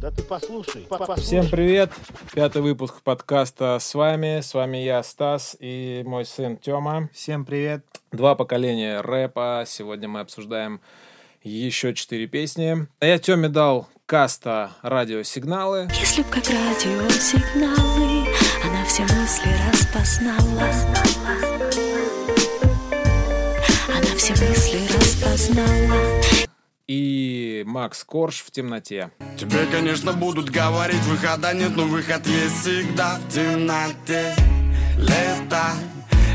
Да ты послушай. Всем привет! Пятый выпуск подкаста с вами. С вами я, Стас, и мой сын Тёма. Всем привет. Два поколения рэпа. Сегодня мы обсуждаем еще четыре песни. Я Тёме дал каста радиосигналы. Если б как радиосигналы Она все мысли распознала Она все мысли распознала И Макс Корж в темноте. Тебе, конечно, будут говорить, выхода нет, но выход есть всегда в темноте. Летай,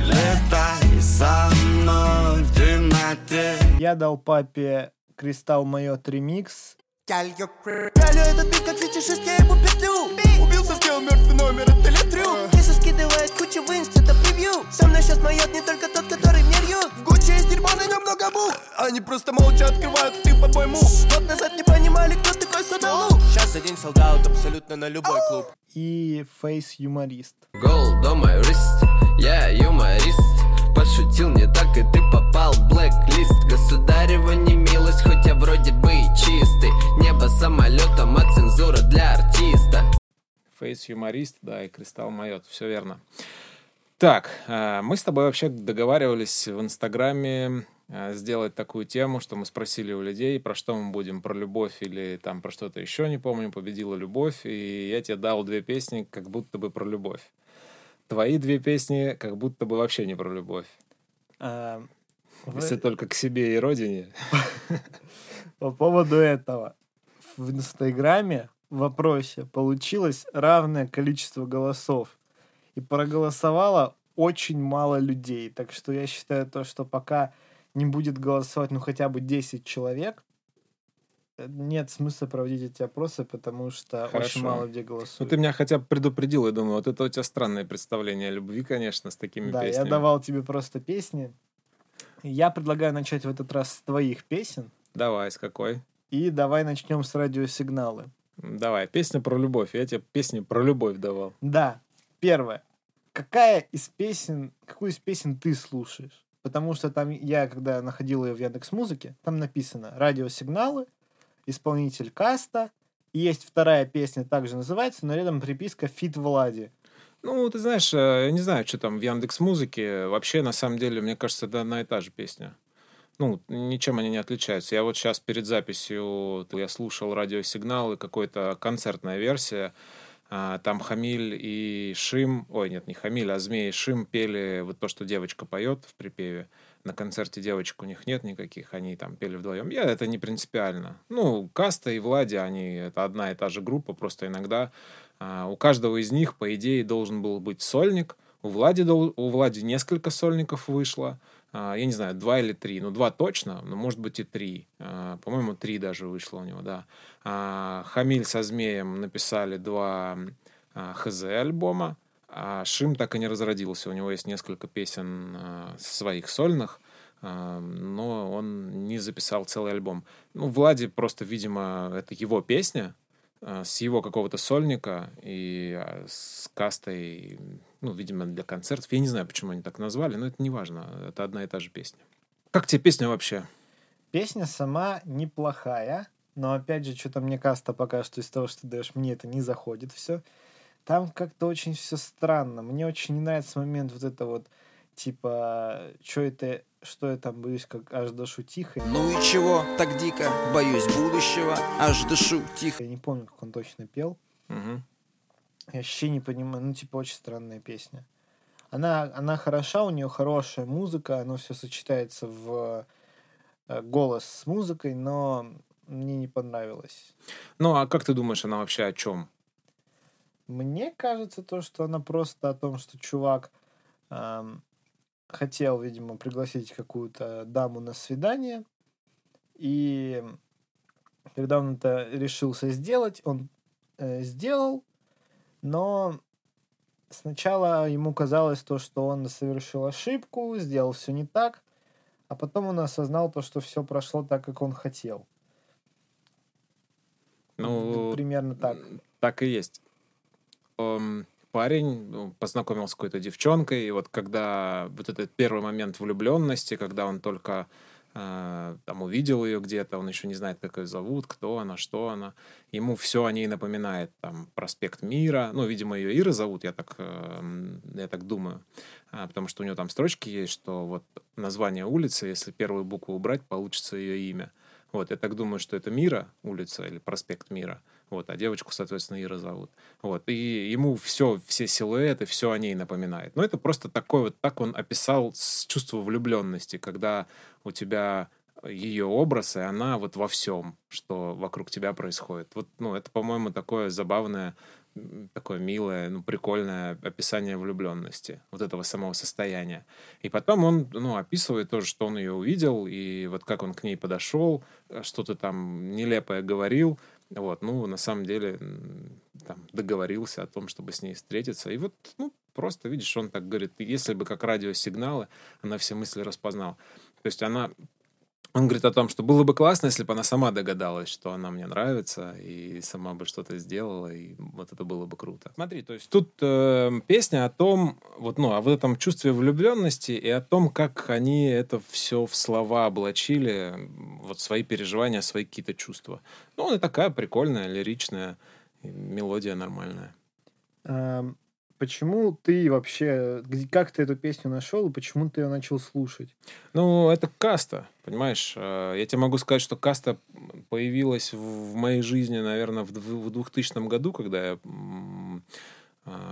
летай со мной в темноте. Я дал папе Кристалл Майот ремикс. Пялю этот бит, как фетишист, я ему петлю Убился, сделал мертвый номер, это летрю скидывает кучу в инст, это превью. Со мной сейчас майот не только тот, который мне рьют В Гуччи есть дерьмо, на нем много бух Они просто молча открывают ты по-твоему. Год назад не понимали, кто такой Садалу Сейчас за день солдат абсолютно на любой клуб. И Фейс Юморист. Gold on my wrist, я юморист. Пошутил не так, и ты попал в блэк-лист. Государева не милость, хоть я вроде бы и чистый. Небо самолетом, а цензура для артиста Фейс юморист, да, и Кристалл Майот. Все верно. Так, э, мы с тобой вообще договаривались в Инстаграме э, сделать такую тему, что мы спросили у людей, про что мы будем, про любовь или там про что-то еще, не помню, победила любовь, и я тебе дал две песни, как будто бы про любовь. Твои две песни, как будто бы вообще не про любовь. А, вы- Если только к себе и родине. По поводу этого. В Инстаграме вопросе получилось равное количество голосов. И проголосовало очень мало людей. Так что я считаю то, что пока не будет голосовать ну хотя бы 10 человек, э, нет смысла проводить эти опросы, потому что Хорошо. очень мало людей Ну, голосует. ты меня хотя бы предупредил, я думаю, вот это у тебя странное представление о любви, конечно, с такими Да, песнями. я давал тебе просто песни. Я предлагаю начать в этот раз с твоих песен. Давай, с какой? И давай начнем с радиосигналы. Давай, песня про любовь. Я тебе песни про любовь давал. Да, первое. Какая из песен, какую из песен ты слушаешь? Потому что там я, когда находил ее в Яндекс Музыке, там написано радиосигналы, исполнитель Каста, и есть вторая песня, также называется, но рядом приписка Фит Влади. Ну, ты знаешь, э, я не знаю, что там в Яндекс Музыке. Вообще, на самом деле, мне кажется, это одна и та же песня. Ну, ничем они не отличаются. Я вот сейчас перед записью я слушал радиосигналы, какой-то концертная версия. А, Там Хамиль и Шим, ой, нет, не Хамиль, а Змей и Шим пели вот то, что девочка поет в припеве. На концерте девочек у них нет никаких, они там пели вдвоем. Я это не принципиально. Ну, Каста и Влади, они это одна и та же группа, просто иногда а, у каждого из них, по идее, должен был быть сольник. У Влади, у Влади несколько сольников вышло. А, Я не знаю, два или три. Ну, два точно, но может быть и три. А, По-моему, три даже вышло у него, да. А, Хамиль со Змеем написали два ХЗ альбома. А Шим так и не разродился. У него есть несколько песен своих сольных, но он не записал целый альбом. Ну, Влади просто, видимо, это его песня, с его какого-то сольника и с кастой, ну, видимо, для концертов. Я не знаю, почему они так назвали, но это не важно. Это одна и та же песня. Как тебе песня вообще? Песня сама неплохая, но опять же, что-то мне Каста пока что из того, что ты даешь, мне это не заходит все. Там как-то очень все странно. Мне очень не нравится момент вот это вот, типа, что это, что я там боюсь, как аж дышу тихо. Ну и чего так дико, боюсь будущего, аж дышу тихо. Я не помню, как он точно пел. Мгм. Я вообще не понимаю. Ну, типа, очень странная песня. Она, она хороша, у нее хорошая музыка, оно все сочетается в э, голос с музыкой, но мне не понравилось. Ну, а как ты думаешь, она вообще о чем? Мне кажется то, что она просто о том, что чувак ам, хотел, видимо, пригласить какую-то даму на свидание, и когда он это решился сделать, он э, сделал, но сначала ему казалось то, что он совершил ошибку, сделал все не так, а потом он осознал то, что все прошло так, как он хотел. Ну, Примерно так. Так и есть. Эм, Парень ну, познакомился с какой-то девчонкой, и вот когда вот этот первый момент влюбленности, когда он только там увидел ее где-то, он еще не знает, как ее зовут, кто она, что она. Ему все о ней напоминает, там, проспект Мира. Ну, видимо, ее Ира зовут, я так, э, я так думаю. А, потому что у нее там строчки есть, что вот название улицы, если первую букву убрать, получится ее имя. Вот, я так думаю, что это Мира улица или проспект Мира. Вот, а девочку, соответственно, Ира зовут. Вот, и ему все, все силуэты, все о ней напоминает. Но это просто такой вот, так он описал чувство влюбленности, когда у тебя ее образ, и она вот во всем, что вокруг тебя происходит. Вот, ну, это, по-моему, такое забавное, такое милое, ну, прикольное описание влюбленности, вот этого самого состояния. И потом он, ну, описывает тоже, что он ее увидел, и вот как он к ней подошел, что-то там нелепое говорил, вот, ну, на самом деле, там, договорился о том, чтобы с ней встретиться. И вот, ну, просто, видишь, он так говорит, если бы как радиосигналы, она все мысли распознала. То есть она он говорит о том, что было бы классно, если бы она сама догадалась, что она мне нравится, и сама бы что-то сделала, и вот это было бы круто. Смотри, то есть тут э, песня о том, вот, ну, о вот этом чувстве влюбленности и о том, как они это все в слова облачили, вот свои переживания, свои какие-то чувства. Ну, она такая прикольная, лиричная, мелодия нормальная. Почему ты вообще, как ты эту песню нашел и почему ты ее начал слушать? Ну, это каста, понимаешь? Э, я тебе могу сказать, что каста появилась в моей жизни, наверное, в 2000 году, когда я э,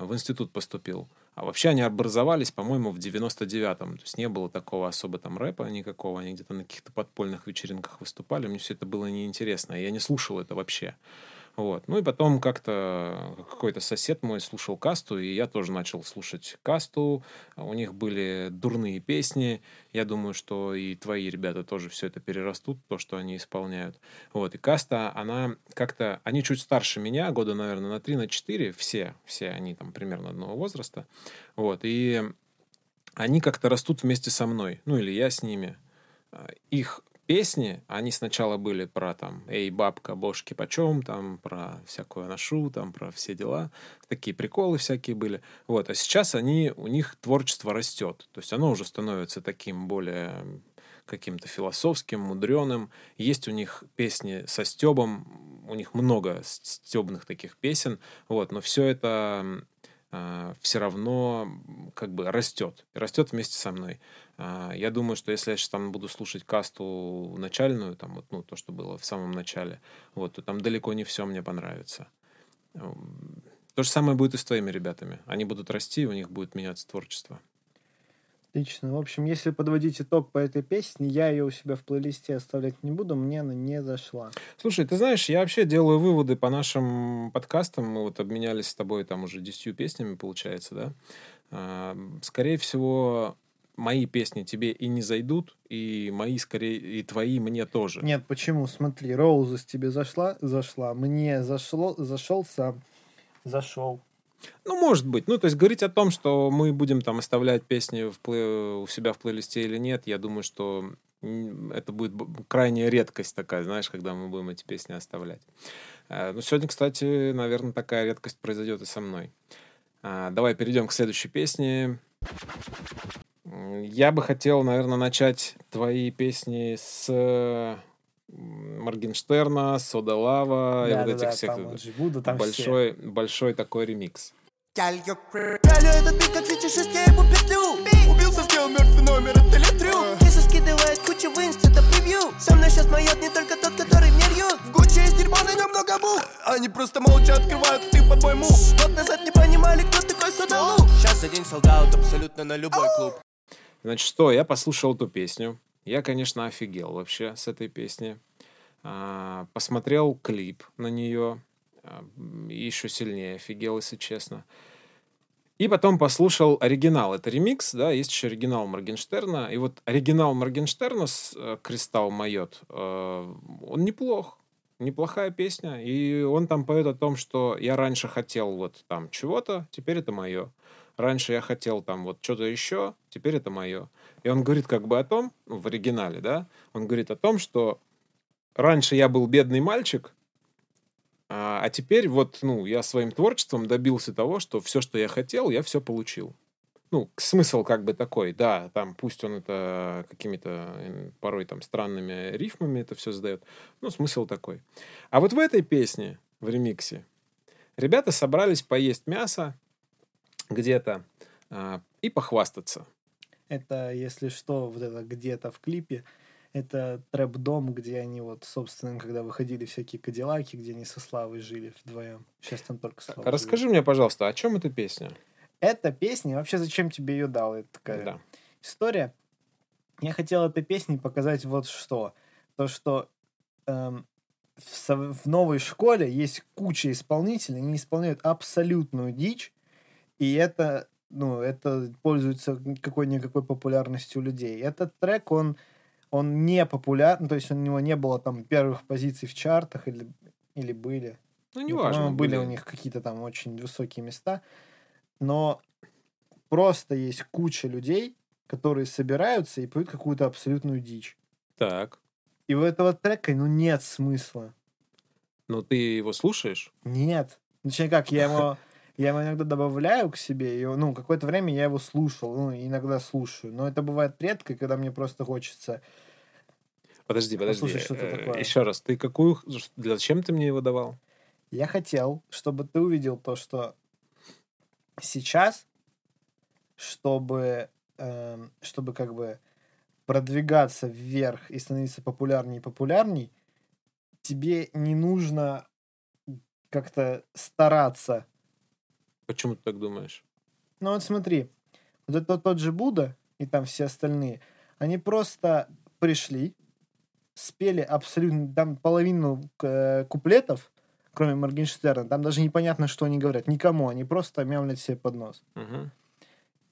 в институт поступил. А вообще они образовались, по-моему, в 99-м. То есть не было такого особо там рэпа никакого. Они где-то на каких-то подпольных вечеринках выступали. Мне все это было неинтересно. Я не слушал это вообще. Вот. Ну и потом как-то какой-то сосед мой слушал касту, и я тоже начал слушать касту. У них были дурные песни. Я думаю, что и твои ребята тоже все это перерастут, то, что они исполняют. Вот. И каста, она как-то... Они чуть старше меня, года, наверное, на 3, на 4. Все, все они там примерно одного возраста. Вот. И они как-то растут вместе со мной. Ну или я с ними. Их песни, они сначала были про там «Эй, бабка, бошки почем», там про всякую ношу, там про все дела, такие приколы всякие были. Вот, а сейчас они, у них творчество растет, то есть оно уже становится таким более каким-то философским, мудреным. Есть у них песни со стебом, у них много стебных таких песен, вот, но все это все равно как бы растет, растет вместе со мной. А, я думаю, что если я сейчас там буду слушать касту начальную, там вот, ну, то, что было в самом начале, вот, то там далеко не все мне понравится. То же самое будет и с твоими ребятами. Они будут расти, у них будет меняться творчество. Отлично. В общем, если подводить итог по этой песне, я ее у себя в плейлисте оставлять не буду, мне она не зашла. Слушай, ты знаешь, я вообще делаю выводы по нашим подкастам. Мы вот обменялись с тобой там уже десятью песнями, получается, да? А, скорее всего, мои песни тебе и не зайдут, и мои скорее, и твои мне тоже. Нет, почему? Смотри, Роузес тебе зашла, зашла, мне зашло, зашел сам, зашел. Ну, может быть. Ну, то есть говорить о том, что мы будем там оставлять песни в плей... у себя в плейлисте или нет, я думаю, что это будет крайняя редкость такая, знаешь, когда мы будем эти песни оставлять. Э, ну, сегодня, кстати, наверное, такая редкость произойдет и со мной. А, давай перейдем к следующей песне. Я бы хотел, наверное, начать твои песни с Моргенштерна, Сода Лава да, и вот да, этих да, всех. Там живу, там большой, все. большой такой ремикс. Пялю этот бит, как сейчас я ему петлю Убился, сделал мертвый номер, это литрю Киса скидывает кучу в инст, это превью Со мной сейчас моет не только тот, который мне рьет В Гуччи есть дерьмо, на нем много бух Они просто молча открывают ты под мой мув Год назад не понимали, кто такой Содалу Сейчас день солдат абсолютно на любой клуб Значит, что, я послушал эту песню. Я, конечно, офигел вообще с этой песни. А, посмотрел клип на нее. А, еще сильнее офигел, если честно. И потом послушал оригинал. Это ремикс, да, есть еще оригинал Моргенштерна. И вот оригинал Моргенштерна с э, «Кристалл Майот», э, он неплох. Неплохая песня. И он там поет о том, что я раньше хотел вот там чего-то, теперь это мое раньше я хотел там вот что-то еще, теперь это мое. И он говорит как бы о том, ну, в оригинале, да, он говорит о том, что раньше я был бедный мальчик, а, а теперь вот, ну, я своим творчеством добился того, что все, что я хотел, я все получил. ну, смысл как бы такой, да, там пусть он это какими-то порой там странными рифмами это все задает, ну, смысл такой. А вот в этой песне, в ремиксе, ребята собрались поесть мясо где-то а, и похвастаться. Это, если что, вот это где-то в клипе, это трэп-дом, где они вот, собственно, когда выходили всякие кадиллаки, где они со Славой жили вдвоем. Сейчас там только Слава Расскажи мне, пожалуйста, о чем эта песня? Эта песня, вообще зачем тебе ее дал? Это такая Да. история. Я хотел этой песней показать вот что. То, что эм, в, со- в новой школе есть куча исполнителей, они исполняют абсолютную дичь, и это, ну, это пользуется какой-никакой популярностью у людей. Этот трек, он, он не популярный, то есть у него не было там первых позиций в чартах или, или были. Ну, Ну, неважно. по-моему, были у них какие-то там очень высокие места. Но просто есть куча людей, которые собираются и поют какую-то абсолютную дичь. Так. И у этого трека, ну, нет смысла. Ну, ты его слушаешь? Нет. Точнее, как, я его, я его иногда добавляю к себе, и, ну, какое-то время я его слушал, ну, иногда слушаю. Но это бывает редко, когда мне просто хочется... Подожди, подожди. Послушай, что это Э, такое. Еще раз, ты какую... Зачем ты мне его давал? Я хотел, чтобы ты увидел то, что сейчас, чтобы, эм, чтобы как бы продвигаться вверх и становиться популярней и популярней, тебе не нужно как-то стараться. Почему ты так думаешь? Ну вот смотри, вот это тот же Будда и там все остальные, они просто пришли, спели абсолютно, там половину э, куплетов, кроме Моргенштерна, там даже непонятно, что они говорят, никому, они просто мямлят себе под нос. Мгм.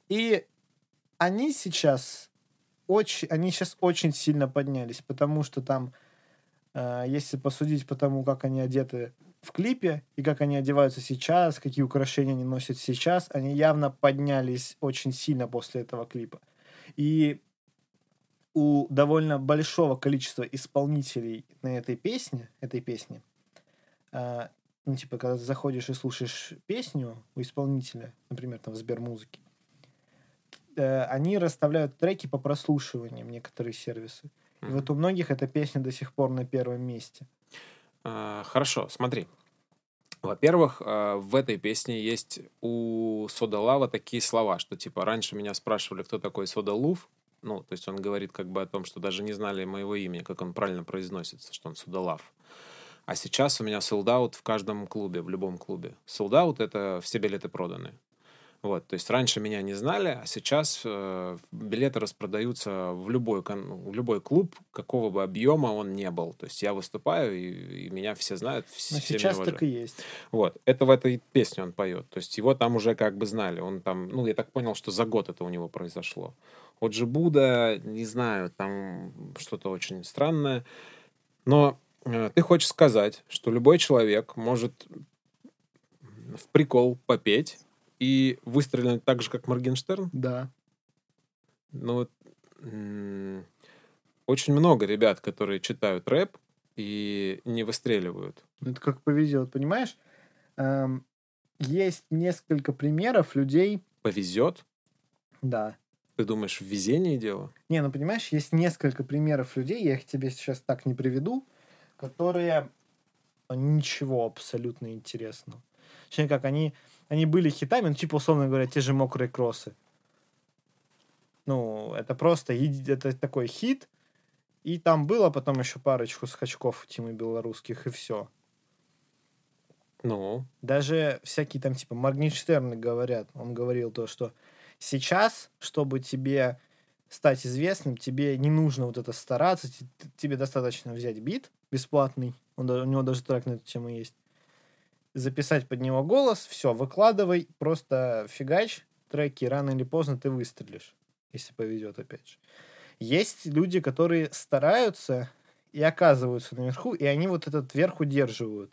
И они сейчас очень, они сейчас очень сильно поднялись, потому что там, э, если посудить по тому, как они одеты в клипе и как они одеваются сейчас, какие украшения они носят сейчас, они явно поднялись очень сильно после этого клипа. И у довольно большого количества исполнителей на этой песне, этой песне, э, ну, типа, когда ты заходишь и слушаешь песню у исполнителя, например, там в Сбермузыке, э, они расставляют треки по прослушиваниям, некоторые сервисы. И вот у многих эта песня до сих пор на первом месте. А, Хорошо, смотри. Во-первых, а, в этой песне есть у Сода Лава такие слова, что типа раньше меня спрашивали, кто такой Сода Лув. Ну, то есть он говорит как бы о том, что даже не знали моего имени, как он правильно произносится, что он Судалав. А сейчас у меня солдат в каждом клубе, в любом клубе. Солдат — это все билеты проданы. Вот, то есть раньше меня не знали, а сейчас э, билеты распродаются в любой, в любой клуб, какого бы объема он не был. То есть я выступаю, и, и меня все знают, вс- Но все меня сейчас уважают. так и есть. Вот, это в этой песне он поет. То есть его там уже как бы знали. Он там, ну, я так понял, что за год это у него произошло. Вот же Буда, не знаю, там что-то очень странное. Но э, ты хочешь сказать, что любой человек может в прикол попеть и выстрелить так же, как Моргенштерн? Да. Ну, очень много ребят, которые читают рэп и не выстреливают. Ну, Это как повезет, понимаешь? Эм, есть несколько примеров людей, Повезет? да. Ты думаешь, в везении дело? Не, ну понимаешь, есть несколько примеров людей, я их тебе сейчас так не приведу, которые ну, ничего абсолютно интересного. Точнее, как они, они были хитами, ну, типа, условно говоря, те же мокрые кроссы. Ну, это просто это такой хит, и там было потом еще парочку скачков Тимы белорусских, и все. Ну, Даже всякие там, типа, Моргенштерны говорят, он говорил то, что сейчас, чтобы тебе стать известным, тебе не нужно вот это стараться, тебе достаточно взять бит бесплатный, он, у него даже трек на эту тему есть, записать под него голос, все, выкладывай, просто фигач треки, рано или поздно ты выстрелишь, если повезет, опять же. Есть люди, которые стараются и оказываются наверху, и они вот этот верх удерживают.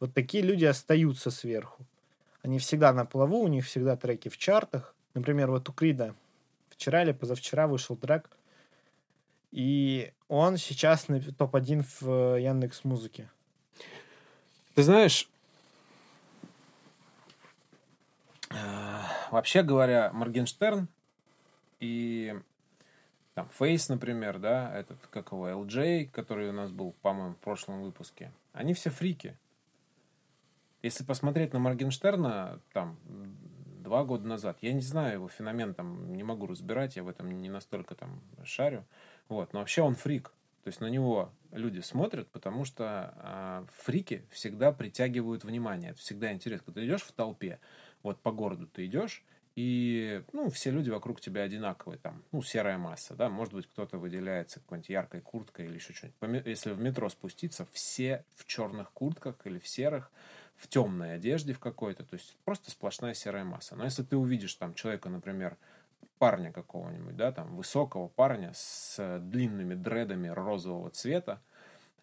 Вот такие люди остаются сверху. Они всегда на плаву, у них всегда треки в чартах. Например, вот у Крида вчера или позавчера вышел трек, и он сейчас на топ-1 в Яндекс Музыке. ты знаешь, вообще говоря, Моргенштерн и там Фейс, например, да, этот, как его, LJ, который у нас был, по-моему, в прошлом выпуске, они все фрики. Если посмотреть на Моргенштерна, там, два года назад, я не знаю его феномен, там, не могу разбирать, я в этом не настолько там шарю, вот, но вообще он фрик. То есть на него люди смотрят, потому что э, фрики всегда притягивают внимание. Это всегда интересно. Когда ты идешь в толпе, вот по городу ты идешь, и, ну, все люди вокруг тебя одинаковые, там, ну, серая масса, да, может быть, кто-то выделяется какой-нибудь яркой курткой или еще что-нибудь. Если в метро спуститься, все в черных куртках или в серых, в темной одежде в какой-то, то есть просто сплошная серая масса. Но если ты увидишь там человека, например, парня какого-нибудь, да, там, высокого парня с длинными дредами розового цвета,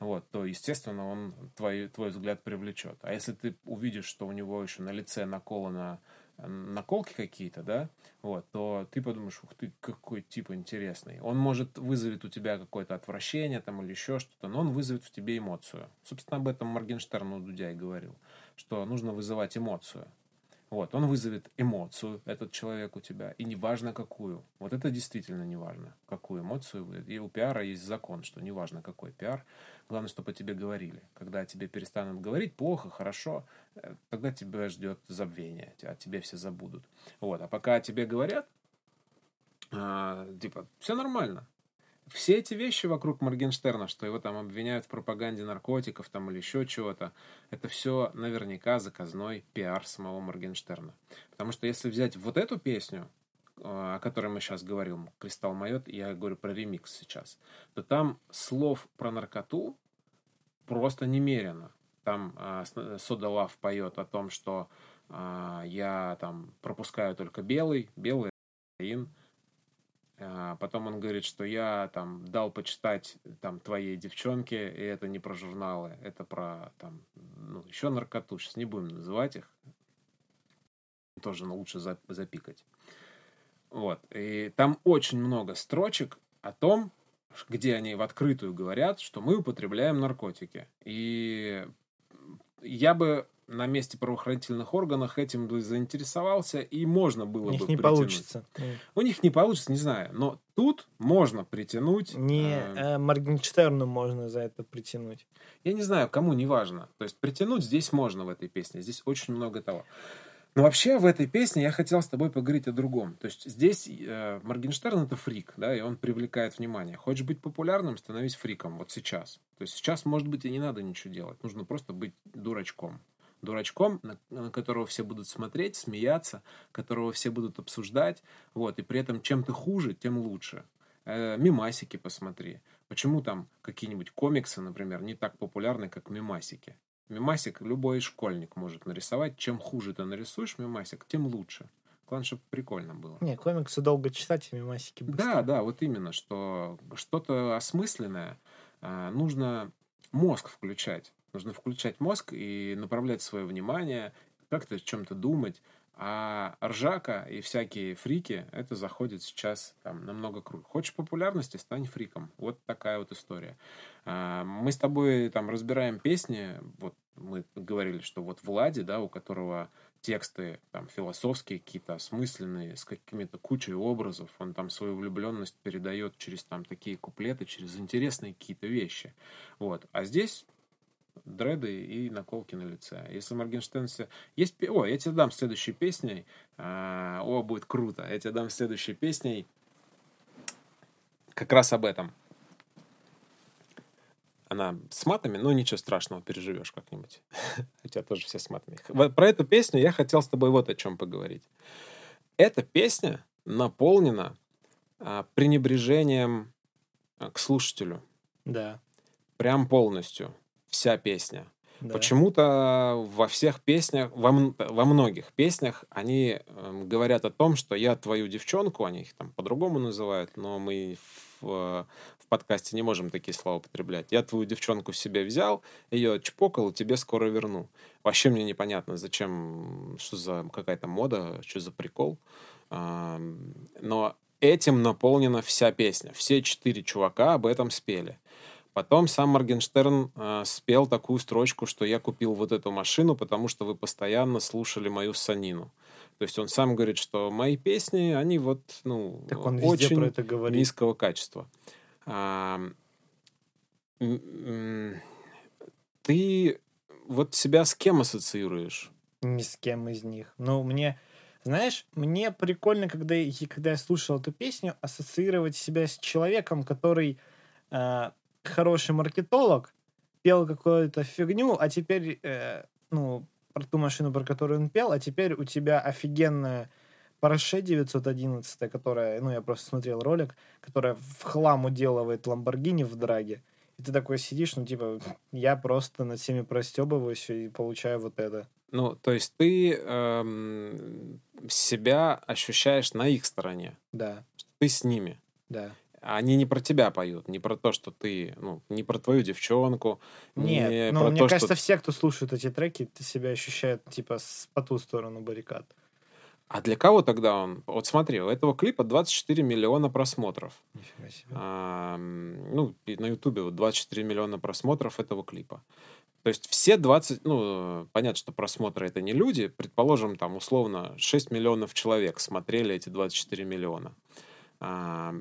вот, то, естественно, он твой, твой взгляд привлечет. А если ты увидишь, что у него еще на лице наколано наколки какие-то, да, вот, то ты подумаешь, ух ты, какой тип интересный. Он может вызовет у тебя какое-то отвращение там или еще что-то, но он вызовет в тебе эмоцию. Собственно, об этом Моргенштерн у Дудя и говорил, что нужно вызывать эмоцию. Вот, он вызовет эмоцию, этот человек у тебя, и неважно какую. Вот это действительно неважно, какую эмоцию вы. И у пиара есть закон, что неважно какой пиар, главное, чтобы о тебе говорили. Когда о тебе перестанут говорить плохо, хорошо, э, тогда тебя ждет забвение, о тебе все забудут. Вот, а пока о тебе говорят, а, типа, все нормально, все эти вещи вокруг Моргенштерна, что его там обвиняют в пропаганде наркотиков там или еще чего-то, это все наверняка заказной пиар самого Моргенштерна. Потому что если взять вот эту песню, о которой мы сейчас говорим, «Кристалл Майот», я говорю про ремикс сейчас, то там слов про наркоту просто немерено. Там а, Сода Лав поет о том, что а, я там пропускаю только белый, белый а, потом он говорит, что я там дал почитать там твоей девчонке, и это не про журналы, это про там, ну, еще наркоту, сейчас не будем называть их. Тоже ну, лучше запикать. Вот. И там очень много строчек о том, где они в открытую говорят, что мы употребляем наркотики. И я бы на месте правоохранительных органов этим бы заинтересовался, и можно было У них бы не притянуть. получится. У них не получится, не знаю. Но тут можно притянуть... Не э, э, Моргенштерну можно за это притянуть. я не знаю, кому не важно. То есть притянуть здесь можно в этой песне. Здесь очень много того. Но вообще в этой песне я хотел с тобой поговорить о другом. То есть здесь э, Моргенштерн это фрик, да, и он привлекает внимание. Хочешь быть популярным, становись фриком вот сейчас. То есть сейчас, может быть, и не надо ничего делать. Нужно просто быть дурачком дурачком, на, на которого все будут смотреть, смеяться, которого все будут обсуждать, вот, и при этом чем ты хуже, тем лучше. Э, мимасики посмотри. Почему там какие-нибудь комиксы, например, не так популярны, как мимасики? Мимасик любой школьник может нарисовать. Чем хуже ты нарисуешь мимасик, тем лучше. Главное, чтобы прикольно было. Не, комиксы долго читать, и мемасики быстро. Да, да, вот именно, что что-то осмысленное а, нужно мозг включать. Нужно включать мозг и направлять свое внимание, как-то о чем-то думать. А ржака и всякие фрики, это заходит сейчас там намного круче. Хочешь популярности, стань фриком. Вот такая вот история. А, мы с тобой там разбираем песни, вот мы говорили, что вот Влади, да, у которого тексты там философские какие-то, осмысленные, с какими-то кучей образов, он там свою влюбленность передает через там такие куплеты, через интересные какие-то вещи. Вот. А здесь дреды и наколки на лице. Если Моргенштерн... все- Есть... О, я тебе дам следующей песней. А, О, будет круто. Я тебе дам следующей песней как раз об этом. Она с матами, но ничего страшного, переживешь как-нибудь. Тебя тоже все с матами. Про эту песню я хотел с тобой вот о чем поговорить. Эта песня наполнена а, пренебрежением а, к слушателю. Да. Прям полностью. Вся песня. да. Почему-то во всех песнях, во, во многих песнях они эм, говорят о том, что я твою девчонку, они их там по-другому называют, но мы в, э, в подкасте не можем такие слова употреблять. Я твою девчонку себе взял, ее чпокал, и тебе скоро верну. Вообще мне непонятно, зачем, что за какая-то мода, что за прикол. Ам, Но этим наполнена вся песня. Все четыре чувака об этом спели. Потом сам Моргенштерн э, спел такую строчку, что я купил вот эту машину, потому что вы постоянно слушали мою санину. То есть он сам говорит, что мои песни, они вот, ну, Так он очень про это говорит. низкого качества. А, ты вот себя с кем ассоциируешь? Ни с кем из них. Ну, мне, знаешь, мне прикольно, когда, я- когда я слушал эту песню, ассоциировать себя с человеком, который э, хороший маркетолог, пел какую-то фигню, а теперь, э, ну, про ту машину, про которую он пел, а теперь у тебя офигенная Porsche 911, которая, ну, я просто смотрел ролик, которая в хлам уделывает Ламборгини в драге. И ты такой сидишь, ну, типа, я просто над всеми простебываюсь и получаю вот это. Ну, то есть ты эм, себя ощущаешь на их стороне, Да, ты с ними. да. Они не про тебя поют, не про то, что ты, ну, не про твою девчонку, Нет, не ну, про мне то, кажется, что... все, кто слушает эти треки, себя ощущают, типа, с, по ту сторону баррикад. А для кого тогда он? Вот смотри, у этого клипа 24 миллиона просмотров. Нифига себе. А, ну, на Ютубе вот 24 миллиона просмотров этого клипа. То есть все 20, ну, понятно, что просмотры это не люди, предположим, там, условно, 6 миллионов человек смотрели эти 24 миллиона. А,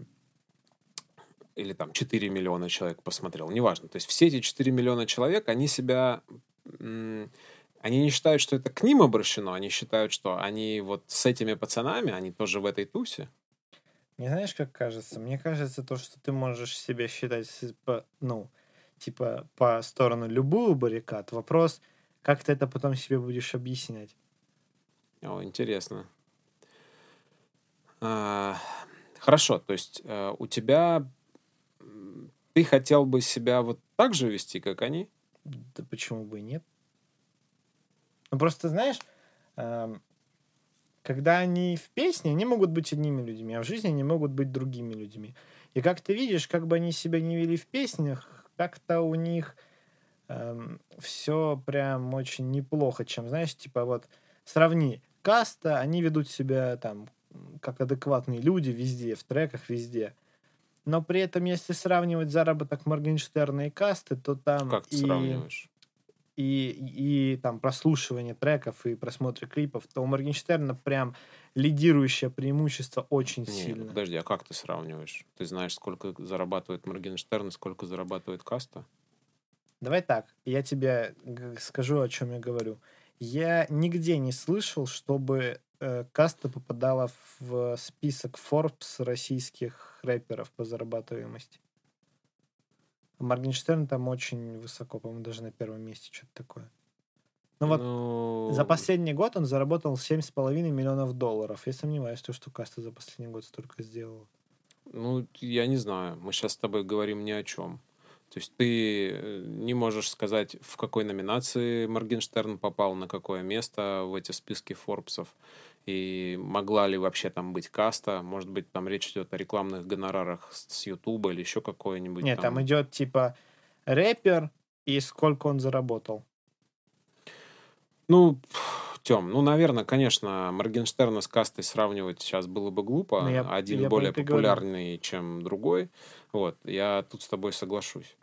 или там 4 миллиона человек посмотрел, неважно. То есть все эти 4 миллиона человек, они себя... Они не считают, что это к ним обращено, они считают, что они вот с этими пацанами, они тоже в этой тусе. Мне знаешь, как кажется? Мне кажется, то, что ты можешь себя считать, ну, типа, по сторону любую баррикад. Вопрос, как ты это потом себе будешь объяснять. О, интересно. А, хорошо, то есть э, у тебя ты хотел бы себя вот так же вести, как они? Да почему бы и нет? Ну, просто, знаешь, эм, когда они в песне, они могут быть одними людьми, а в жизни они могут быть другими людьми. И как ты видишь, как бы они себя не вели в песнях, как-то у них все прям очень неплохо, чем, знаешь, типа вот сравни каста, они ведут себя там как адекватные люди везде, в треках везде. Но при этом, если сравнивать заработок Моргенштерна и касты, то там Как ты и, сравниваешь? и, и, там прослушивание треков и просмотры клипов, то у Моргенштерна прям лидирующее преимущество очень Не, сильно. подожди, а как ты сравниваешь? Ты знаешь, сколько зарабатывает Моргенштерн и сколько зарабатывает Каста? Давай так, я тебе скажу, о чем я говорю. Я нигде не слышал, чтобы каста попадала в список Forbes российских рэперов по зарабатываемости. А Моргенштерн там очень высоко, по-моему, даже на первом месте, что-то такое. Ну вот, Ну, за последний год он заработал 7,5 миллионов долларов. Я сомневаюсь, что, что каста за последний год столько сделала. Ну, я не знаю. Мы сейчас с тобой говорим ни о чем. То есть ты э, не можешь сказать, в какой номинации Моргенштерн попал, на какое место в эти списки Форбсов. И могла ли вообще там быть каста? Может быть, там речь идет о рекламных гонорарах с Ютуба или еще какое-нибудь Нет, там идет типа рэпер и сколько он заработал. Ну, Тем, ну, наверное, конечно, Моргенштерна с кастой сравнивать сейчас было бы глупо. Ну, я- Один я более и говорю. популярный, чем другой. Вот, я тут с тобой соглашусь.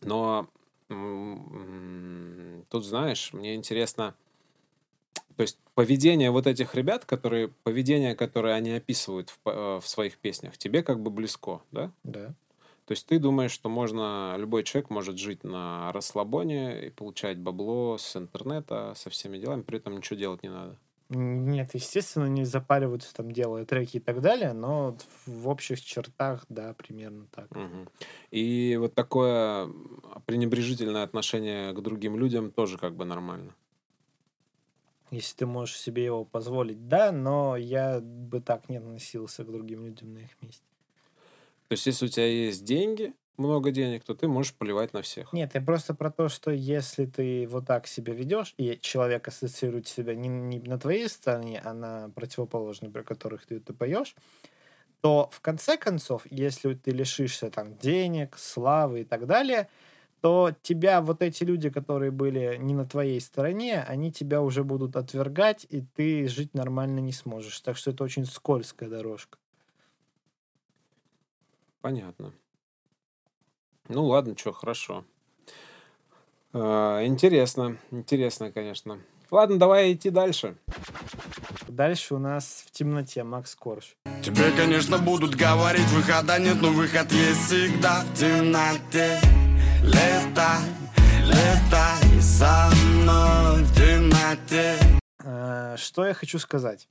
Но тут, знаешь, мне интересно, то есть поведение вот этих ребят, которые, поведение, которое они описывают в, э, в своих песнях, тебе как бы близко, да? Да. То есть ты думаешь, что можно, любой человек может жить на расслабоне и получать бабло с интернета, со всеми делами, при этом ничего делать не надо. Нет, естественно, не запариваются, там, делая треки и так далее, но в общих чертах, да, примерно так. Мгм. И вот такое пренебрежительное отношение к другим людям тоже как бы нормально. Если ты можешь себе его позволить, да, но я бы так не относился к другим людям на их месте. То есть если у тебя есть деньги, много денег, то ты можешь поливать на всех. Нет, я просто про то, что если ты вот так себя ведешь, и человек ассоциирует себя не, не на твоей стороне, а на противоположной, про которых ты, ты поешь, то в конце концов, если ты лишишься там денег, славы и так далее, то тебя вот эти люди, которые были не на твоей стороне, они тебя уже будут отвергать, и ты жить нормально не сможешь. Так что это очень скользкая дорожка. Понятно. Ну ладно, что, хорошо. А, Интересно, интересно, конечно. Ладно, давай идти дальше. Дальше у нас в темноте Макс Корж. Тебе, конечно, будут говорить, выхода нет, но выход есть всегда в темноте. Летай, летай со мной в темноте. А, Что я хочу сказать?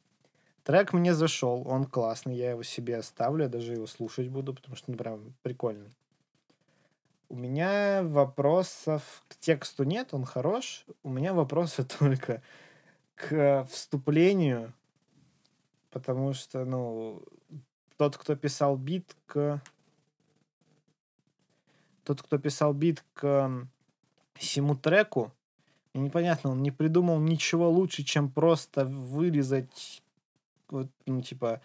Трек мне зашел, он классный, я его себе оставлю, я даже его слушать буду, потому что, ну, прям прикольный. У меня вопросов к тексту нет, он хорош. У меня вопросы только к вступлению, потому что, ну, тот, кто писал бит к... Тот, кто писал бит к всему треку, и непонятно, он не придумал ничего лучше, чем просто вырезать вот, ну, типа,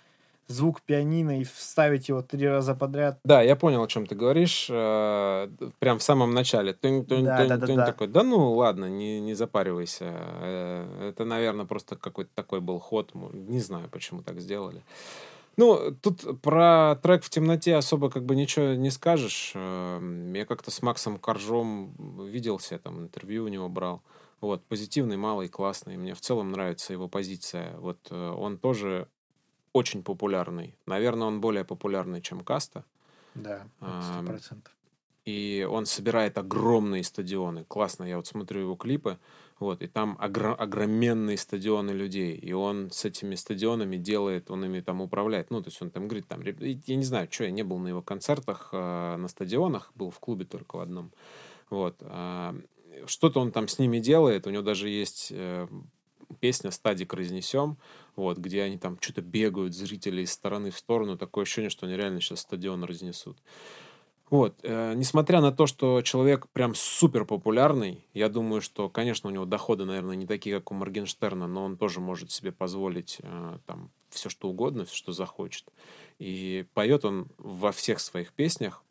звук пианино и вставить его три раза подряд. Да, я понял, о чем ты говоришь. э, Прям в самом начале. Тынь, тынь, Да, тынь, да, да, тынь, да. такой, да ну ладно, не, не запаривайся. Э, Это, наверное, просто какой-то такой был ход. Не знаю, почему так сделали. Ну, тут про трек в темноте особо как бы ничего не скажешь. Эм, Я как-то с Максом Коржом виделся, там интервью у него брал. Вот, позитивный, малый, классный. Мне в целом нравится его позиция. Вот э, он тоже очень популярный. Наверное, он более популярный, чем Каста. Да, сто процентов. И он собирает огромные стадионы. Классно, я вот смотрю его клипы, вот, и там огро- огроменные стадионы людей. И он с этими стадионами делает, он ими там управляет. Ну, то есть он там говорит, там, «Реб- я не знаю, что, я не был на его концертах э, на стадионах, был в клубе только в одном. Вот. а, Что-то он там с ними делает. У него даже есть э, песня «Стадик разнесем», вот, где они там что-то бегают, зрители из стороны в сторону. Такое ощущение, что они реально сейчас стадион разнесут. Вот, э, несмотря на то, что человек прям супер популярный, я думаю, что, конечно, у него доходы, наверное, не такие, как у Моргенштерна, но он тоже может себе позволить э, там все что угодно, все, что захочет. И поет он во всех своих песнях,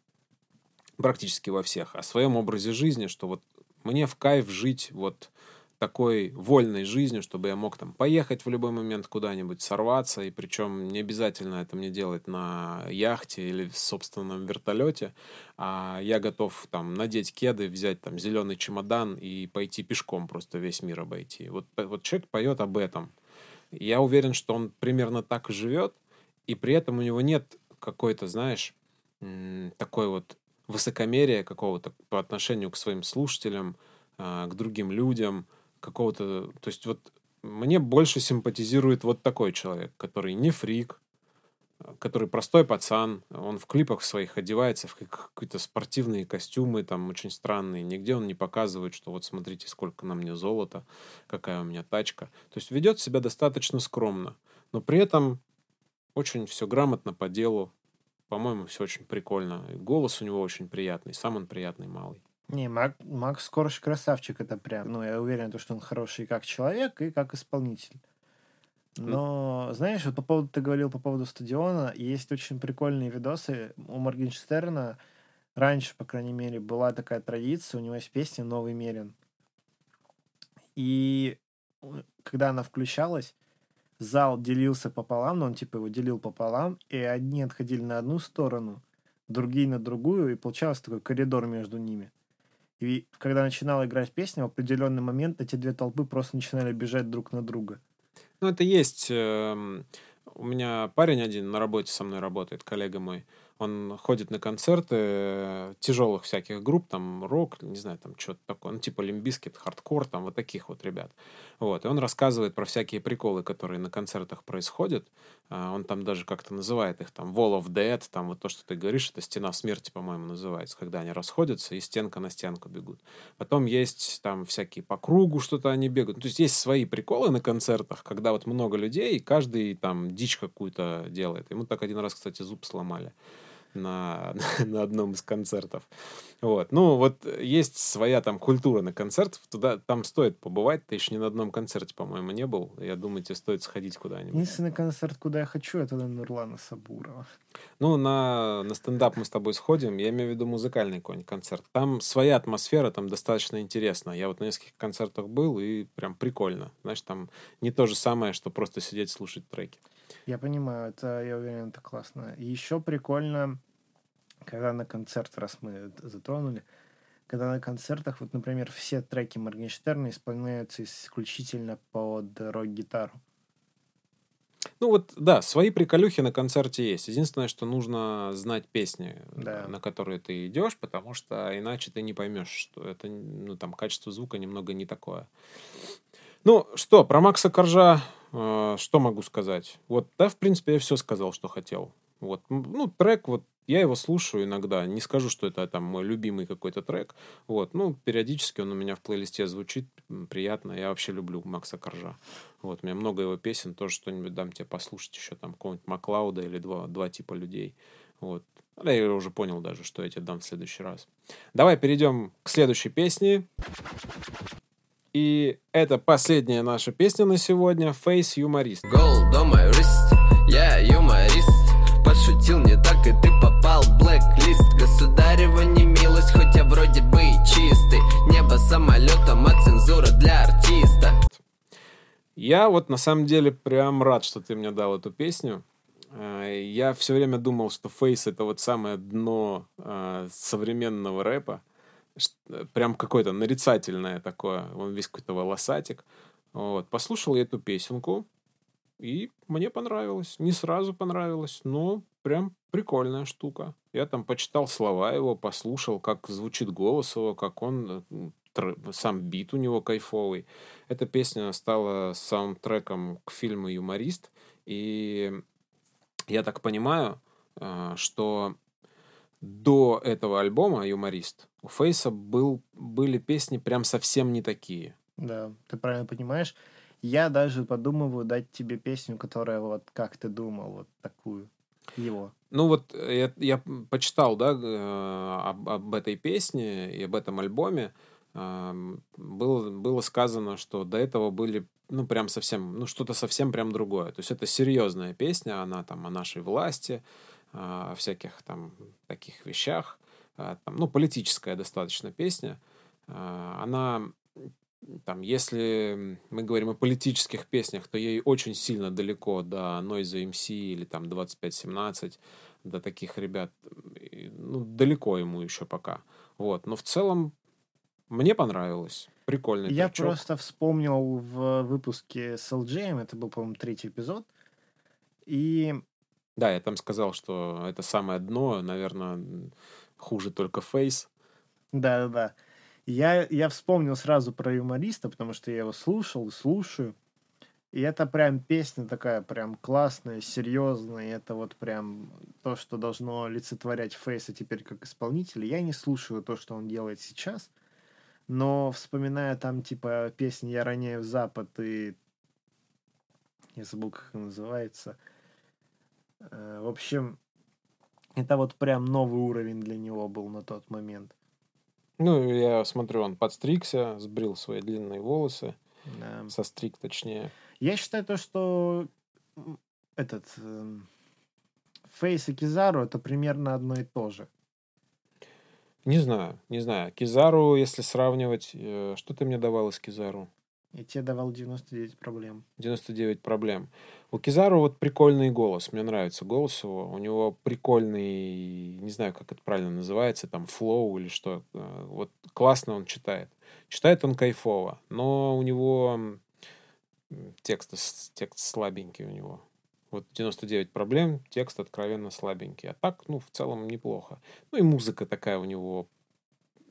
практически во всех, о своем образе жизни, что вот мне в кайф жить вот такой вольной жизнью, чтобы я мог там поехать в любой момент куда-нибудь, сорваться, и причем не обязательно это мне делать на яхте или в собственном вертолете, а я готов там надеть кеды, взять там зеленый чемодан и пойти пешком просто весь мир обойти. Вот, вот человек поет об этом. Я уверен, что он примерно так и живет, и при этом у него нет какой-то, знаешь, такой вот высокомерия какого-то по отношению к своим слушателям, а, к другим людям, какого-то... То есть вот мне больше симпатизирует вот такой человек, который не фрик, а, который простой пацан, он в клипах своих одевается в как- какие-то спортивные костюмы, там очень странные, нигде он не показывает, что вот смотрите, сколько на мне золота, какая у меня тачка. То есть ведет себя достаточно скромно, но при этом очень все грамотно по делу, по-моему, все очень прикольно. И голос у него очень приятный, сам он приятный малый. Не, Мак, Макс Корж красавчик, это прям, ну, я уверен, то, что он хороший как человек, и как исполнитель. Но, знаешь, вот по поводу, ты говорил по поводу стадиона, есть очень прикольные видосы у Моргенштерна. Раньше, по крайней мере, была такая традиция, у него есть песня «Новый Мерин». И когда она включалась, зал делился пополам, но он типа его делил пополам, и одни отходили на одну сторону, другие на другую, и получался такой коридор между ними. И когда начинала играть песня, в определенный момент эти две толпы просто начинали бежать друг на друга. Ну, это есть. эм, У меня парень один на работе со мной работает, коллега мой. Он ходит на концерты тяжелых всяких групп, там рок, не знаю, там что-то такое, ну типа Limp Bizkit, хардкор, там вот таких вот ребят. Вот, и он рассказывает про всякие приколы, которые на концертах происходят. А, Он там даже как-то называет их там Wall of Dead, там вот то, что ты говоришь, это стена смерти, по-моему, называется, когда они расходятся и стенка на стенку бегут. Потом есть там всякие по кругу что-то они бегают. Ну, То есть есть свои приколы на концертах, когда вот много людей, и каждый там дичь какую-то делает. Ему так один раз, кстати, зуб сломали на, на одном из концертов. Вот. Ну, вот есть своя там культура на концертах, туда, там стоит побывать. Ты еще ни на одном концерте, по-моему, не был. Я думаю, тебе стоит сходить куда-нибудь. Единственный концерт, куда я хочу, это на Нурлана Сабурова. Ну, на, на стендап мы с тобой сходим. Я имею в виду музыкальный какой-нибудь концерт. Там своя атмосфера, там достаточно интересно. Я вот на нескольких концертах был, и прям прикольно. Знаешь, там не то же самое, что просто сидеть слушать треки. Я понимаю, это, я уверен, это классно. Еще прикольно, когда на концерт, раз мы затронули, когда на концертах, вот, например, все треки Моргенштерна исполняются исключительно под рок-гитару. Ну вот, да, свои приколюхи на концерте есть. Единственное, что нужно знать песни, Да. на которые ты идешь, потому что иначе ты не поймешь, что это, ну, там, качество звука немного не такое. Ну, что, про Макса Коржа, э, что могу сказать? Вот, да, в принципе, я все сказал, что хотел. Вот, ну, трек, вот, я его слушаю иногда. Не скажу, что это там мой любимый какой-то трек. Вот, ну, периодически он у меня в плейлисте звучит приятно. Я вообще люблю Макса Коржа. Вот, у меня много его песен, тоже что-нибудь дам тебе послушать еще, там, какого-нибудь Маклауда или два, два типа людей. Вот. Я уже понял даже, что я тебе дам в следующий раз. Давай перейдем к следующей песне. И это последняя наша песня на сегодня. Face юморист. Gold on my wrist, Я вот на самом деле прям рад, что ты мне дал эту песню. Э, Я все время думал, что Face это вот самое дно э, современного рэпа. Э, Прям какое-то нарицательное такое. Он весь какой-то волосатик. Вот. Послушал я эту песенку, и мне понравилось. Не сразу понравилось, но прям прикольная штука. Я там почитал слова его, послушал, как звучит голос его, как он... Сам бит у него кайфовый. Эта песня стала саундтреком к фильму «Юморист». И я так понимаю, э, что до этого альбома «Юморист» у Фейса был, были песни прям совсем не такие. Да, ты правильно понимаешь. Я даже подумываю дать тебе песню, которая вот как ты думал, вот такую его. Ну вот э, я, я почитал, да, э, об, об этой песне и об этом альбоме. Было, было сказано, что до этого были, ну, прям совсем, ну, что-то совсем прям другое. То есть это серьезная песня, она там о нашей власти, о всяких там таких вещах. А, там, ну, политическая достаточно песня. А, Она там, если мы говорим о политических песнях, то ей очень сильно далеко до Noise MC или там 2517, до таких ребят. Ну, далеко ему еще пока. Вот. Но в целом мне понравилось. Прикольный Я тречок. просто вспомнил в выпуске с LJ, это был, по-моему, третий эпизод, и Да, я там сказал, что это самое дно, наверное, хуже только Фейс. Да-да-да. Я, я вспомнил сразу про юмориста, потому что я его слушал и слушаю. И это прям песня такая прям классная, серьезная. И это вот прям то, что должно олицетворять Фейса теперь как исполнителя. Я не слушаю то, что он делает сейчас. Но вспоминая там типа песни «Я роняю в запад» и... Я забыл, как она называется. Э, В общем, это вот прям новый уровень для него был на тот момент. Ну, я смотрю, он подстригся, сбрил свои длинные волосы, Да. состриг точнее. Я считаю то, что этот эм, Фейс и Кизару это примерно одно и то же. Не знаю, не знаю. Кизару, если сравнивать, э, что ты мне давал из Кизару? Я тебе давал 99 проблем. 99 проблем. У Кизару вот прикольный голос. Мне нравится голос его. У него прикольный, не знаю, как это правильно называется, там, флоу или что. Э, Вот классно он читает. Читает он кайфово, но у него текст, текст слабенький у него. Вот 99 проблем, текст откровенно слабенький. А так, ну, в целом неплохо. Ну и музыка такая у него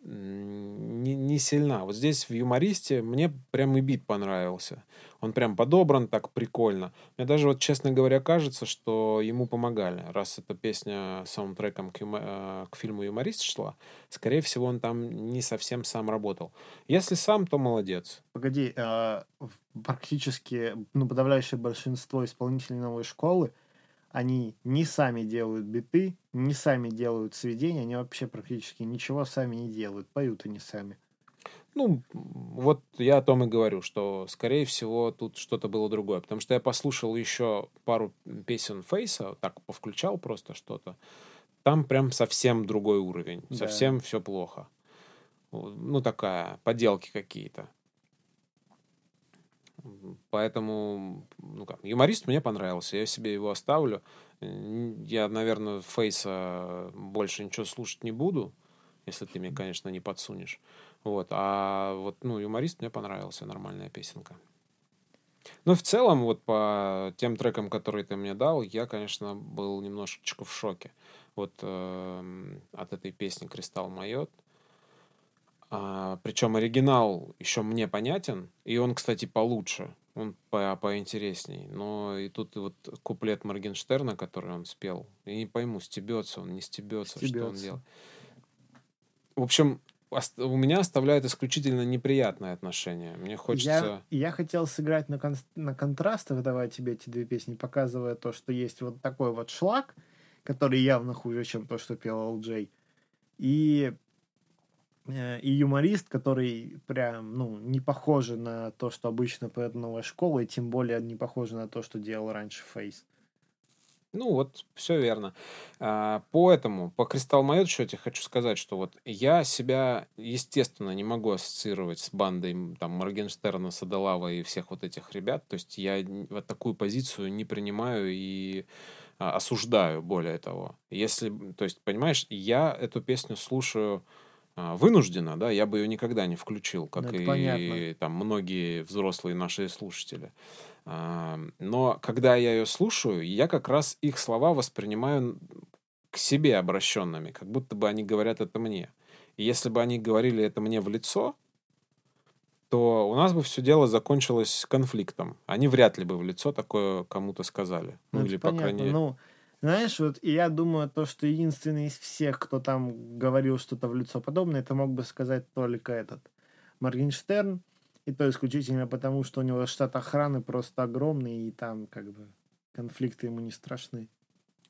не, не сильна. Вот здесь в юмористе мне прям и бит понравился. Он прям подобран так прикольно. Мне даже вот, честно говоря, кажется, что ему помогали. Раз эта песня саундтреком к, юмо- э, к фильму «Юморист» шла, скорее всего, он там не совсем сам работал. Если сам, то молодец. Погоди, а, практически ну, подавляющее большинство исполнителей новой школы, они не сами делают биты, не сами делают сведения, они вообще практически ничего сами не делают, поют они сами. Ну, вот я о том и говорю, что, скорее всего, тут что-то было другое. Потому что я послушал еще пару песен Фейса, так повключал просто что-то. Там прям совсем другой уровень. Да. Совсем все плохо. Ну, такая, поделки какие-то. Поэтому, ну как, юморист мне понравился. Я себе его оставлю. Я, наверное, Фейса больше ничего слушать не буду, если ты мне, конечно, не подсунешь. Вот. А вот, ну, юморист мне понравился, нормальная песенка. Ну, в целом, вот по тем трекам, которые ты мне дал, я, конечно, был немножечко в шоке. Вот эм, от этой песни «Кристалл майот». А, причем оригинал еще мне понятен, и он, кстати, получше, он по поинтересней. Но и тут вот куплет Моргенштерна, который он спел, я не пойму, стебется он, не стебется, что он Стебется. делает. В общем, у меня оставляет исключительно неприятное отношение. Мне хочется... Я, я хотел сыграть на, кон- на контрастах, давая тебе эти две песни, показывая то, что есть вот такой вот шлак, который явно хуже, чем то, что пел Л.Джей. И, и юморист, который прям, ну, не похожи на то, что обычно поет новая школа, и тем более не похожи на то, что делал раньше Фейс. Ну, вот, все верно. А, По этому, по Кристалл Майот счете хочу сказать, что вот я себя, естественно, не могу ассоциировать с бандой там Моргенштерна, Садалава и всех вот этих ребят. То есть я вот такую позицию не принимаю и а, осуждаю, более того. Если, то есть, понимаешь, я эту песню слушаю а, вынужденно, да, я бы ее никогда не включил, как Ну, это и понятно. там многие взрослые наши слушатели. Но когда я ее слушаю, я как раз их слова воспринимаю к себе обращенными, как будто бы они говорят это мне. И если бы они говорили это мне в лицо, то у нас бы все дело закончилось конфликтом. Они вряд ли бы в лицо такое кому-то сказали. Ну, Ну, или, по понятно. крайней мере... Ну, знаешь, вот и я думаю, то, что единственный из всех, кто там говорил что-то в лицо подобное, это мог бы сказать только этот Моргенштерн. И то исключительно потому, что у него штат охраны просто огромный, и там как бы конфликты ему не страшны.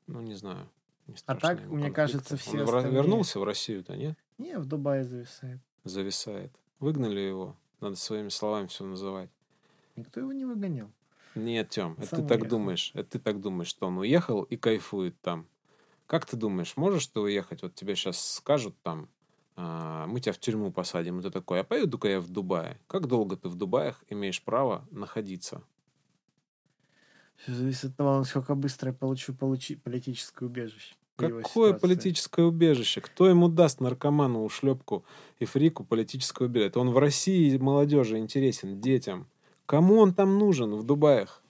Ну, не знаю. Не А так, мне конфликты. кажется, все Он остальные- вернулся в Россию-то, нет? Не, в Дубае зависает. Зависает. Выгнали его. Надо своими словами все называть. Никто его не выгонял. Нет, Тем, это Сам ты так уехал. думаешь. Это ты так думаешь, что он уехал и кайфует там. Как ты думаешь, можешь ты уехать? Вот тебе сейчас скажут там, а, мы тебя в тюрьму посадим. И ты такой, а поеду-ка я в Дубае. Как долго ты в Дубаях имеешь право находиться? Всё зависит от того, насколько быстро я получу получи политическое убежище. Какое политическое убежище? Кто ему даст наркоману, ушлепку и фрику политическое убежище? Это он в России молодежи интересен, детям. Кому он там нужен в Дубаях?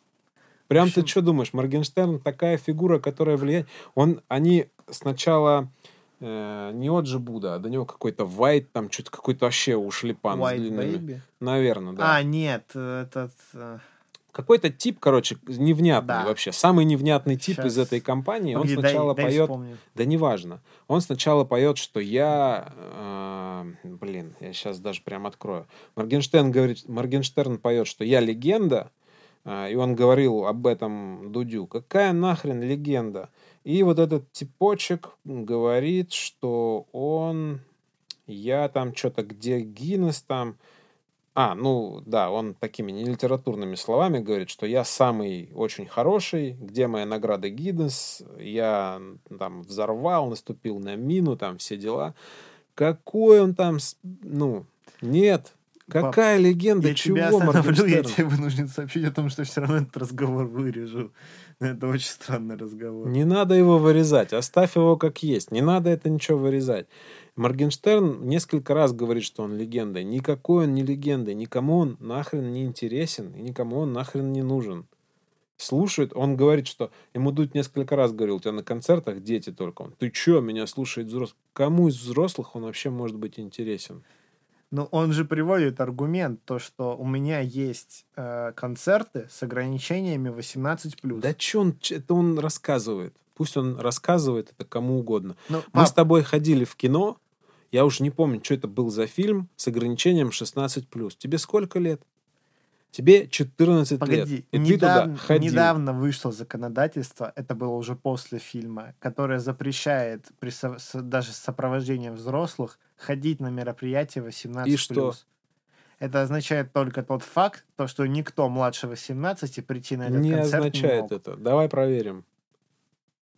Прям ты общем- что думаешь, Моргенштерн такая фигура, которая влияет... Он, они сначала э, не Оджи Буда, а до него какой-то Вайт, там что-то какой-то вообще ушлепан с White длинными. Baby? Наверное, да. А, нет, этот... Какой-то тип, короче, невнятный Да. вообще. Самый невнятный тип из Щас. этой компании. Он погоди, дай- сначала дай поет... вспомню. Да неважно. Он сначала поет, что я... э, блин, я сейчас даже прям открою. Моргенштерн говорит, Моргенштерн поет, что я легенда, э, и он говорил об этом Дудю. Какая нахрен легенда? И вот этот типочек говорит, что он... Я там что-то, где Гиннес там... А, ну да, он такими нелитературными словами говорит, что я самый очень хороший, где моя награда Гидденс, я там взорвал, наступил на мину, там все дела. Какой он там, ну, нет, какая легенда, Я чего, тебя остановлю, я тебе вынужден сообщить о том, что все равно этот разговор вырежу. Это очень странный разговор. Не надо его вырезать, оставь его как есть, не надо это ничего вырезать. Моргенштерн несколько раз говорит, что он легенда. Никакой он не легенда, никому он нахрен не интересен, и никому он нахрен не нужен. Слушает, он говорит, что ему Дудь несколько раз говорил, у тебя на концертах дети только. Он, ты чё, меня слушает взрослый? Кому из взрослых он вообще может быть интересен? Но он же приводит аргумент, то, что у меня есть э, концерты с ограничениями 18+. Да чё он, это он рассказывает. Пусть он рассказывает это кому угодно. Ну, Мы пап, с тобой ходили в кино. Я уж не помню, что это был за фильм с ограничением 16+. Тебе сколько лет? Тебе 14 Погоди, лет. И ты недавно, туда ходил. недавно вышло законодательство, это было уже после фильма, которое запрещает при со- с- даже с сопровождением взрослых ходить на мероприятия 18+. И что? Это означает только тот факт, то, что никто младше 18 прийти на этот Не концерт не означает мог. это. Давай проверим.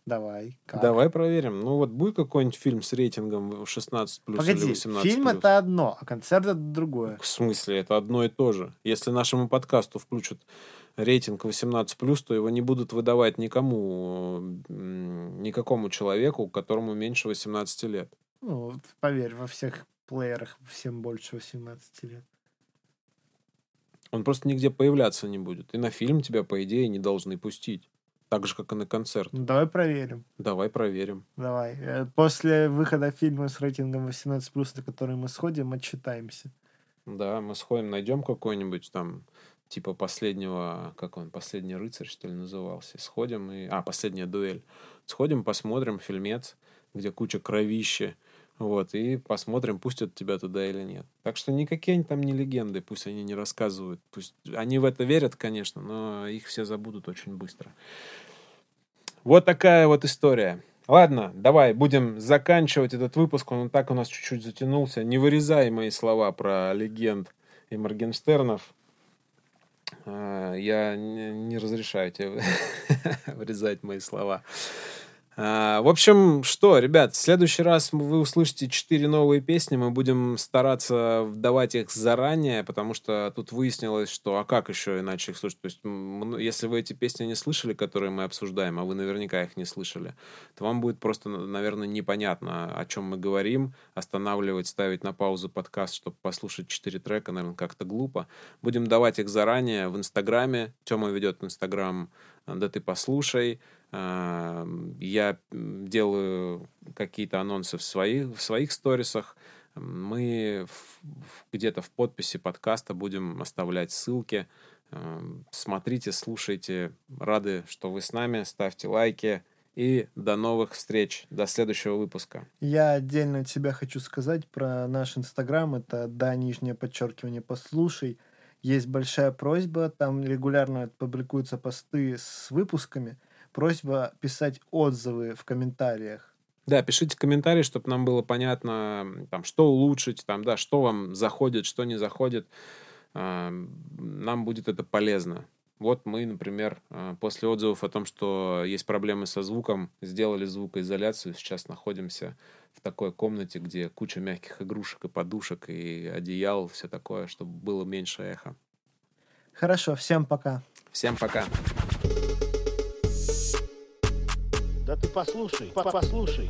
Давай. как? Давай проверим. Ну вот будет какой-нибудь фильм с рейтингом 16 плюс или Погоди, 18 фильм плюс? это одно, а концерт это другое. В смысле, это одно и то же. Если нашему подкасту включат рейтинг 18+, то его не будут выдавать никому, никакому человеку, которому меньше 18 лет. Ну, вот поверь, во всех плеерах всем больше 18 лет. Он просто нигде появляться не будет. И на фильм тебя, по идее, не должны пустить. Так же, как и на концерт. Давай проверим. Давай проверим. Давай. Э, После выхода фильма с рейтингом 18+, на который мы сходим, отчитаемся. Да, мы сходим, найдем какой-нибудь там, типа последнего, как он, последний рыцарь, что ли, назывался. Сходим и... А, последняя дуэль. Сходим, посмотрим фильмец, где куча кровищи. Вот, и посмотрим, пустят тебя туда или нет. Так что никакие они там не легенды, пусть они не рассказывают. Пусть они в это верят, конечно, но их все забудут очень быстро. Вот такая вот история. Ладно, давай будем заканчивать этот выпуск. Он так у нас чуть-чуть затянулся. Не вырезай мои слова про легенд и Моргенштернов. А, Я не разрешаю тебе вырезать мои слова. А, В общем, что, ребят, в следующий раз вы услышите четыре новые песни. Мы будем стараться давать их заранее, потому что тут выяснилось, что а как еще иначе их слушать? То есть, если вы эти песни не слышали, которые мы обсуждаем, а вы наверняка их не слышали, то вам будет просто, наверное, непонятно, о чем мы говорим. Останавливать, ставить на паузу подкаст, чтобы послушать четыре трека, наверное, как-то глупо. Будем давать их заранее в Инстаграме. Тёма ведет Инстаграм «Да ты послушай». А, Я делаю какие-то анонсы в своих, в своих сторисах. Мы где-то в подписи подкаста будем оставлять ссылки. Эм, Смотрите, слушайте. Рады, что вы с нами. Ставьте лайки. И до новых встреч. До следующего выпуска. Я отдельно от себя хочу сказать про наш инстаграм. Это да, нижнее подчеркивание, послушай. Есть большая просьба, там регулярно публикуются посты с выпусками. Просьба писать отзывы в комментариях. Да, пишите комментарии, чтобы нам было понятно, там, что улучшить, там, да, что вам заходит, что не заходит. А, Нам будет это полезно. Вот мы, например, а, после отзывов о том, что есть проблемы со звуком, сделали звукоизоляцию. Сейчас находимся в такой комнате, где куча мягких игрушек и подушек, и одеял, все такое, чтобы было меньше эха. Хорошо, всем пока. Всем пока. Да ты послушай, по- послушай.